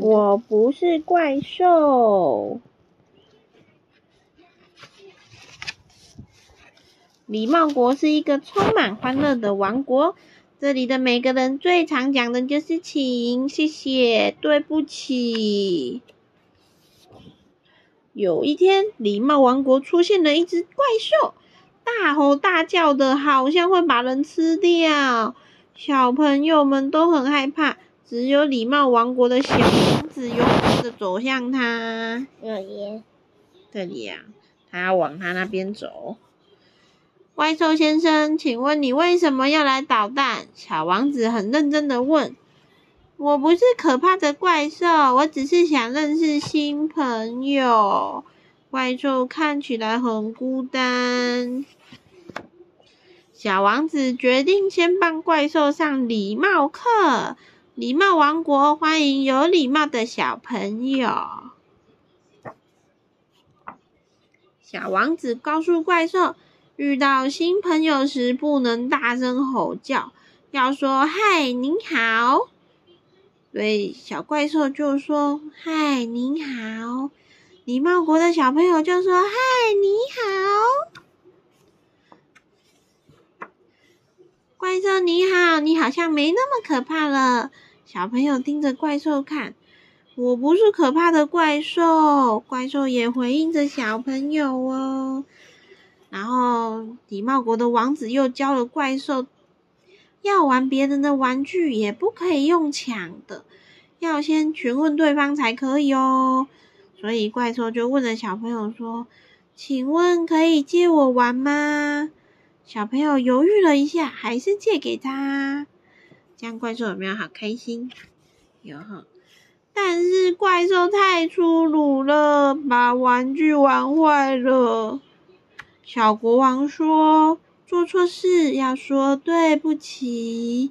我不是怪兽。礼貌国是一个充满欢乐的王国，这里的每个人最常讲的就是请、谢谢、对不起。有一天，礼貌王国出现了一只怪兽，大吼大叫的，好像会把人吃掉。小朋友们都很害怕，只有礼貌王国的小王子勇敢的走向他。这里，这里呀、他要往他那边走。怪兽先生，请问你为什么要来捣蛋？小王子很认真的问。我不是可怕的怪兽，我只是想认识新朋友。怪兽看起来很孤单。小王子决定先帮怪兽上礼貌课。礼貌王国欢迎有礼貌的小朋友。小王子告诉怪兽，遇到新朋友时不能大声吼叫，要说“嗨，您好”。对小怪兽就说：“嗨，您好。”礼貌国的小朋友就说：“嗨，你好。”怪兽你好，好像没那么可怕了。小朋友盯着怪兽看，我不是可怕的怪兽。怪兽也回应着小朋友哦。然后礼貌国的王子又教了怪兽，要玩别人的玩具也不可以用抢的，要先询问对方才可以哦。所以怪兽就问了小朋友说：“请问可以借我玩吗？”小朋友犹豫了一下，还是借给他。这样怪兽有没有好开心？有哈。但是怪兽太粗鲁了，把玩具玩坏了。小国王说：“做错事要说对不起。”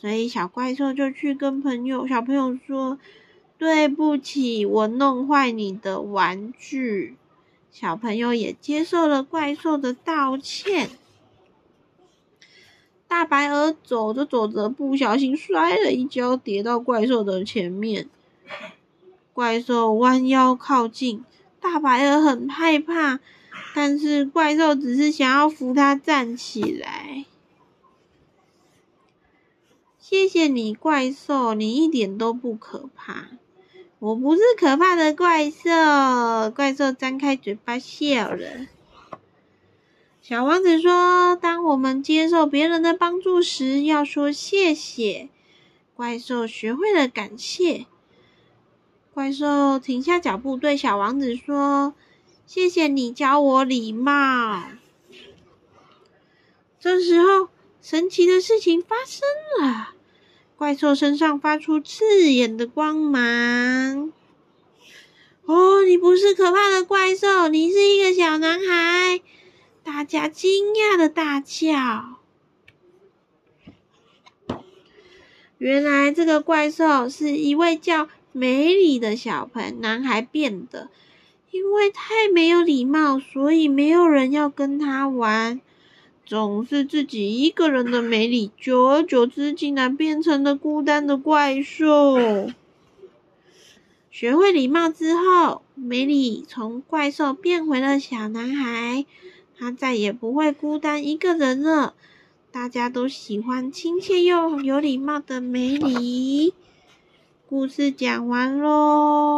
所以小怪兽就去跟朋友、小朋友说：“对不起，我弄坏你的玩具。”小朋友也接受了怪兽的道歉。大白鹅走着走着，不小心摔了一跤，跌到怪兽的前面。怪兽弯腰靠近，大白鹅很害怕，但是怪兽只是想要扶它站起来。谢谢你，怪兽，你一点都不可怕。我不是可怕的怪兽。怪兽张开嘴巴笑了。小王子说：“当们接受别人的帮助时，要说谢谢。”怪兽学会了感谢。怪兽停下脚步，对小王子说：“谢谢你教我礼貌。”这时候，神奇的事情发生了。怪兽身上发出刺眼的光芒。哦，你不是可怕的怪兽，你是一个小男孩。大家惊讶的大叫。原来这个怪兽是一位叫梅里的小朋男孩变的，因为太没有礼貌，所以没有人要跟他玩。总是自己一个人的梅里，久而久之，竟然变成了孤单的怪兽。学会礼貌之后，梅里从怪兽变回了小男孩。他再也不会孤单一个人了。大家都喜欢亲切又有礼貌的梅里。故事讲完喽。